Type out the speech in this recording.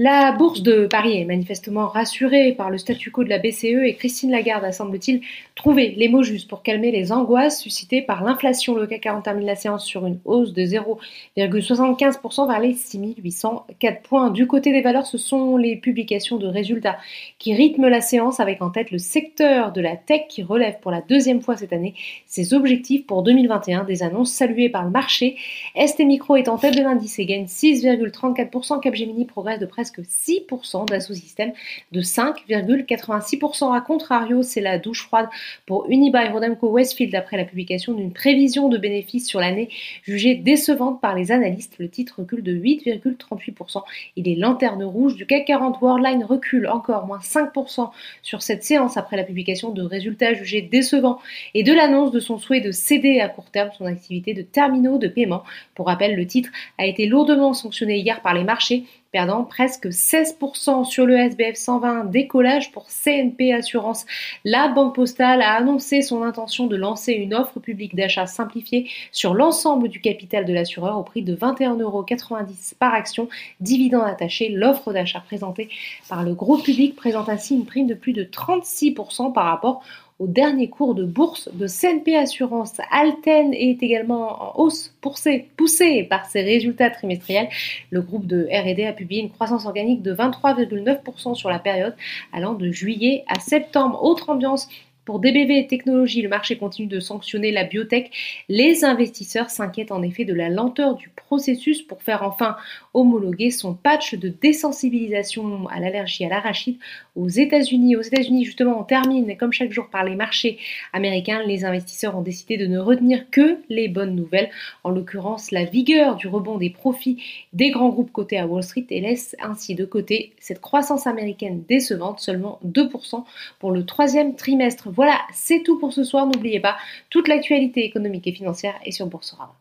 La bourse de Paris est manifestement rassurée par le statu quo de la BCE et Christine Lagarde a, semble-t-il, trouvé les mots justes pour calmer les angoisses suscitées par l'inflation. Le CAC 40 termine la séance sur une hausse de 0,75% vers les 6804 points. Du côté des valeurs, ce sont les publications de résultats qui rythment la séance avec en tête le secteur de la tech qui relève pour la deuxième fois cette année ses objectifs pour 2021, des annonces saluées par le marché. ST Micro est en tête de l'indice et gagne 6,34%. Capgemini progresse de que 6% d'Asso-System, de 5,86%. À contrario, c'est la douche froide pour Unibail Rodamco Westfield après la publication d'une prévision de bénéfices sur l'année jugée décevante par les analystes. Le titre recule de 8,38%. Il est lanterne rouge du CAC 40. Worldline recule encore moins 5% sur cette séance après la publication de résultats jugés décevants et de l'annonce de son souhait de céder à court terme son activité de terminaux de paiement. Pour rappel, le titre a été lourdement sanctionné hier par les marchés perdant presque 16% sur le SBF 120, décollage pour CNP Assurance. La Banque Postale a annoncé son intention de lancer une offre publique d'achat simplifiée sur l'ensemble du capital de l'assureur au prix de 21,90€ par action, dividende attaché. L'offre d'achat présentée par le groupe public présente ainsi une prime de plus de 36% par rapport au dernier cours de bourse de CNP Assurance. Alten est également en hausse poussée, poussé par ses résultats trimestriels. Le groupe de R&D a publié une croissance organique de 23,9% sur la période allant de juillet à septembre. Autre ambiance pour DBV Technologies, le marché continue de sanctionner la biotech. Les investisseurs s'inquiètent en effet de la lenteur du processus pour faire enfin homologuer son patch de désensibilisation à l'allergie à l'arachide aux États-Unis. Aux États-Unis, justement, on termine comme chaque jour par les marchés américains. Les investisseurs ont décidé de ne retenir que les bonnes nouvelles, en l'occurrence la vigueur du rebond des profits des grands groupes cotés à Wall Street et laisse ainsi de côté cette croissance américaine décevante, seulement 2% pour le troisième trimestre. Voilà, c'est tout pour ce soir. N'oubliez pas, toute l'actualité économique et financière est sur Boursorama.